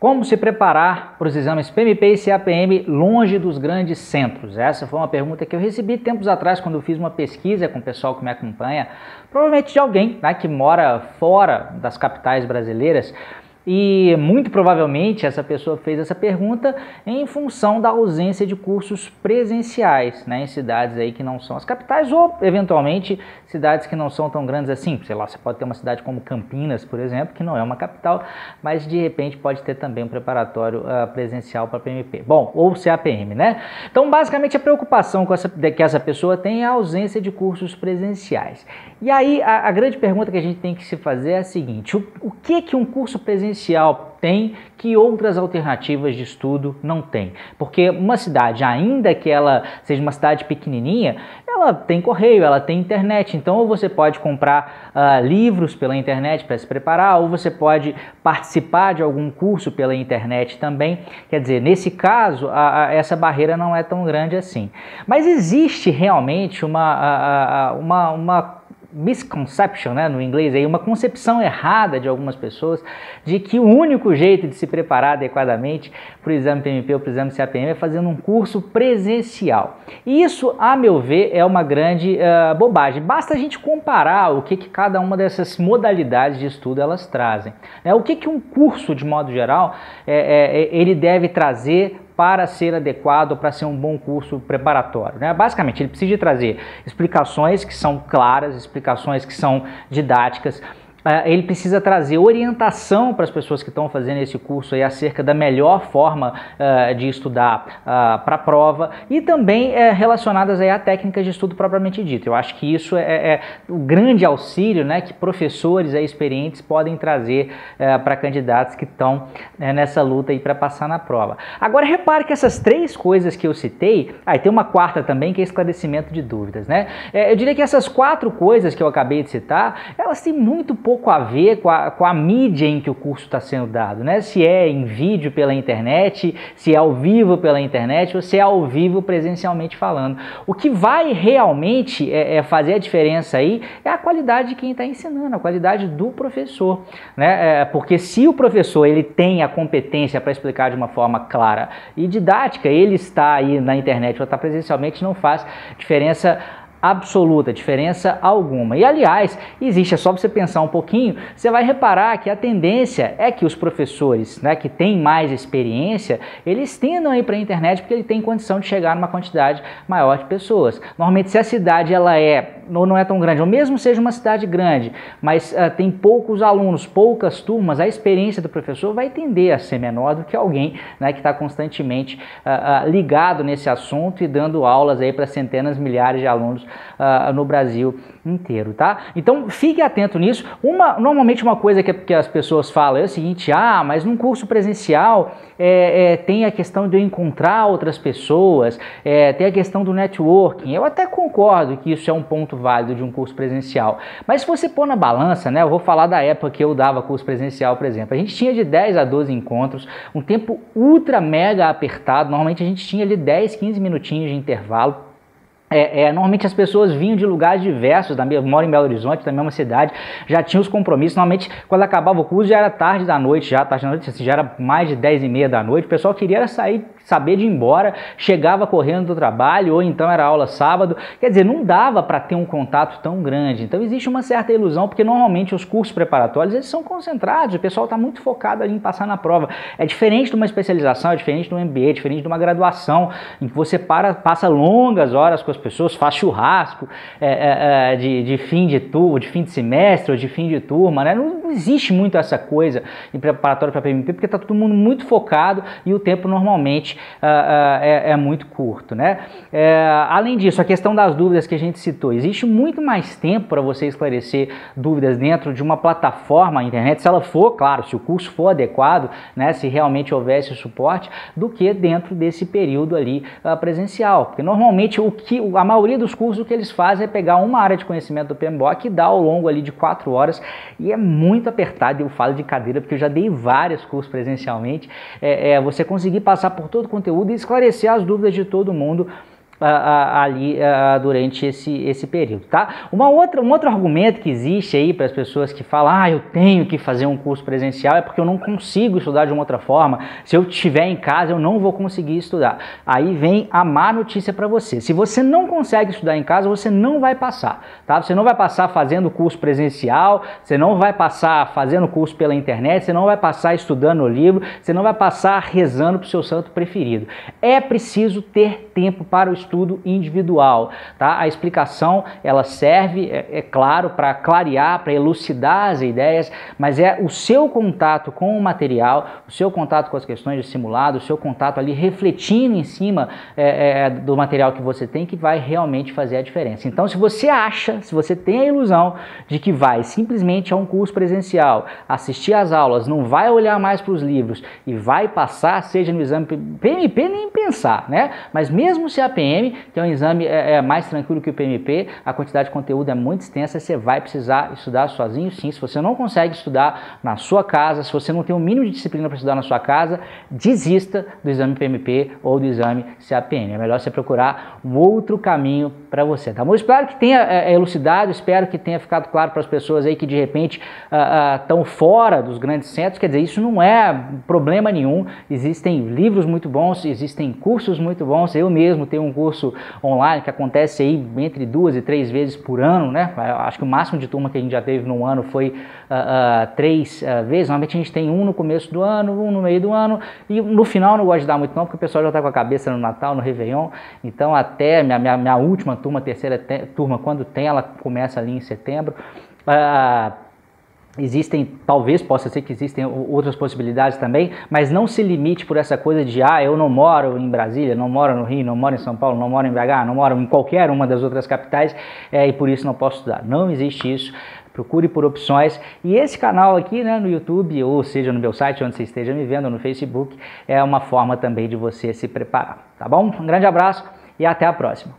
Como se preparar para os exames PMP e CAPM longe dos grandes centros? Essa foi uma pergunta que eu recebi tempos atrás quando eu fiz uma pesquisa com o pessoal que me acompanha, provavelmente de alguém né, que mora fora das capitais brasileiras. E muito provavelmente essa pessoa fez essa pergunta em função da ausência de cursos presenciais né, em cidades aí que não são as capitais ou eventualmente cidades que não são tão grandes assim. Sei lá, você pode ter uma cidade como Campinas, por exemplo, que não é uma capital, mas de repente pode ter também um preparatório uh, presencial para PMP. Bom, ou CAPM, né? Então, basicamente a preocupação com essa, que essa pessoa tem é a ausência de cursos presenciais. E aí a, a grande pergunta que a gente tem que se fazer é a seguinte: o, o que que um curso presencial tem que outras alternativas de estudo não tem. Porque uma cidade, ainda que ela seja uma cidade pequenininha, ela tem correio, ela tem internet. Então, ou você pode comprar uh, livros pela internet para se preparar, ou você pode participar de algum curso pela internet também. Quer dizer, nesse caso, a, a, essa barreira não é tão grande assim. Mas existe realmente uma, a, uma, uma misconception, né, no inglês, aí, uma concepção errada de algumas pessoas de que o único jeito de se preparar adequadamente para o exame PMP ou para o exame CAPM é fazendo um curso presencial. E isso, a meu ver, é uma grande uh, bobagem. Basta a gente comparar o que, que cada uma dessas modalidades de estudo elas trazem. Né? O que, que um curso, de modo geral, é, é, ele deve trazer para ser adequado, para ser um bom curso preparatório. Né? Basicamente, ele precisa trazer explicações que são claras, explicações que são didáticas, ele precisa trazer orientação para as pessoas que estão fazendo esse curso aí acerca da melhor forma uh, de estudar uh, para a prova e também uh, relacionadas aí a técnicas de estudo propriamente dito. Eu acho que isso é, é o grande auxílio né, que professores experientes podem trazer para candidatos que estão né, nessa luta para passar na prova. Agora repare que essas três coisas que eu citei, aí tem uma quarta também que é esclarecimento de dúvidas. Né? eu diria que essas quatro coisas que eu acabei de citar, elas têm muito pouco pouco a ver com a, com a mídia em que o curso está sendo dado, né? Se é em vídeo pela internet, se é ao vivo pela internet ou se é ao vivo presencialmente falando. O que vai realmente é, é fazer a diferença aí é a qualidade de quem está ensinando, a qualidade do professor, né? É, porque se o professor ele tem a competência para explicar de uma forma clara e didática, ele está aí na internet ou está presencialmente, não faz diferença absoluta, diferença alguma. E aliás, existe, é só você pensar um pouquinho, você vai reparar que a tendência é que os professores, né, que têm mais experiência, eles tendam a ir para a internet porque ele tem condição de chegar numa quantidade maior de pessoas. Normalmente, se a cidade ela é ou não é tão grande, ou mesmo seja uma cidade grande, mas uh, tem poucos alunos, poucas turmas, a experiência do professor vai tender a ser menor do que alguém né, que está constantemente uh, uh, ligado nesse assunto e dando aulas aí para centenas, milhares de alunos no Brasil inteiro, tá? Então fique atento nisso. Uma, normalmente uma coisa que, que as pessoas falam é o seguinte: ah, mas num curso presencial é, é, tem a questão de eu encontrar outras pessoas, é, tem a questão do networking. Eu até concordo que isso é um ponto válido de um curso presencial. Mas se você pôr na balança, né, eu vou falar da época que eu dava curso presencial, por exemplo. A gente tinha de 10 a 12 encontros, um tempo ultra mega apertado. Normalmente a gente tinha ali 10, 15 minutinhos de intervalo é, é, normalmente as pessoas vinham de lugares diversos, da minha, moro em Belo Horizonte, da mesma cidade, já tinham os compromissos. Normalmente, quando acabava o curso, já era tarde da noite, já tarde da noite, assim, já era mais de 10 e meia da noite. O pessoal queria sair, saber de ir embora, chegava correndo do trabalho, ou então era aula sábado. Quer dizer, não dava para ter um contato tão grande. Então existe uma certa ilusão, porque normalmente os cursos preparatórios eles são concentrados, o pessoal está muito focado em passar na prova. É diferente de uma especialização, é diferente de um MBA, é diferente de uma graduação, em que você para, passa longas horas com as pessoas, faz churrasco é, é, é, de, de, fim de turma, de fim de semestre ou de fim de turma, né? Não, existe muito essa coisa em preparatório para PMP, porque está todo mundo muito focado e o tempo normalmente uh, uh, é, é, muito curto, né? É, além disso, a questão das dúvidas que a gente citou, existe muito mais tempo para você esclarecer dúvidas dentro de uma plataforma internet, se ela for, claro, se o curso for adequado, né? Se realmente houvesse suporte, do que dentro desse período ali uh, presencial, porque normalmente o que a maioria dos cursos o que eles fazem é pegar uma área de conhecimento do PMBOK e dar ao longo ali de quatro horas e é muito apertado. Eu falo de cadeira porque eu já dei vários cursos presencialmente. É, é você conseguir passar por todo o conteúdo e esclarecer as dúvidas de todo mundo ali durante esse, esse período, tá? Uma outra, um outro argumento que existe aí para as pessoas que falam, ah, eu tenho que fazer um curso presencial é porque eu não consigo estudar de uma outra forma. Se eu estiver em casa, eu não vou conseguir estudar. Aí vem a má notícia para você. Se você não consegue estudar em casa, você não vai passar, tá? Você não vai passar fazendo curso presencial, você não vai passar fazendo curso pela internet, você não vai passar estudando o livro, você não vai passar rezando para o seu santo preferido. É preciso ter tempo para o estudo individual, tá? A explicação, ela serve, é, é claro, para clarear, para elucidar as ideias, mas é o seu contato com o material, o seu contato com as questões de simulado, o seu contato ali refletindo em cima é, é, do material que você tem que vai realmente fazer a diferença. Então, se você acha, se você tem a ilusão de que vai simplesmente a um curso presencial, assistir às aulas, não vai olhar mais para os livros e vai passar, seja no exame PMP, nem pensar, né? Mas mesmo se a PM, que é um exame é, é mais tranquilo que o PMP, a quantidade de conteúdo é muito extensa, você vai precisar estudar sozinho sim. Se você não consegue estudar na sua casa, se você não tem o um mínimo de disciplina para estudar na sua casa, desista do exame PMP ou do exame CAPM. É melhor você procurar um outro caminho para você, tá bom? Espero que tenha é, elucidado, espero que tenha ficado claro para as pessoas aí que de repente estão uh, uh, fora dos grandes centros, quer dizer, isso não é problema nenhum, existem livros muito bons, existem cursos muito bons, eu mesmo tenho um curso online que acontece aí entre duas e três vezes por ano, né? Acho que o máximo de turma que a gente já teve num ano foi uh, três vezes, normalmente a gente tem um no começo do ano, um no meio do ano, e no final não gosto de dar muito não, porque o pessoal já está com a cabeça no Natal, no Réveillon, então até minha, minha, minha última turma, terceira te, turma, quando tem, ela começa ali em setembro. Uh, Existem, talvez possa ser que existem outras possibilidades também, mas não se limite por essa coisa de ah, eu não moro em Brasília, não moro no Rio, não moro em São Paulo, não moro em BH, não moro em qualquer uma das outras capitais é, e por isso não posso estudar. Não existe isso. Procure por opções. E esse canal aqui né, no YouTube, ou seja, no meu site, onde você esteja me vendo, no Facebook, é uma forma também de você se preparar. Tá bom? Um grande abraço e até a próxima.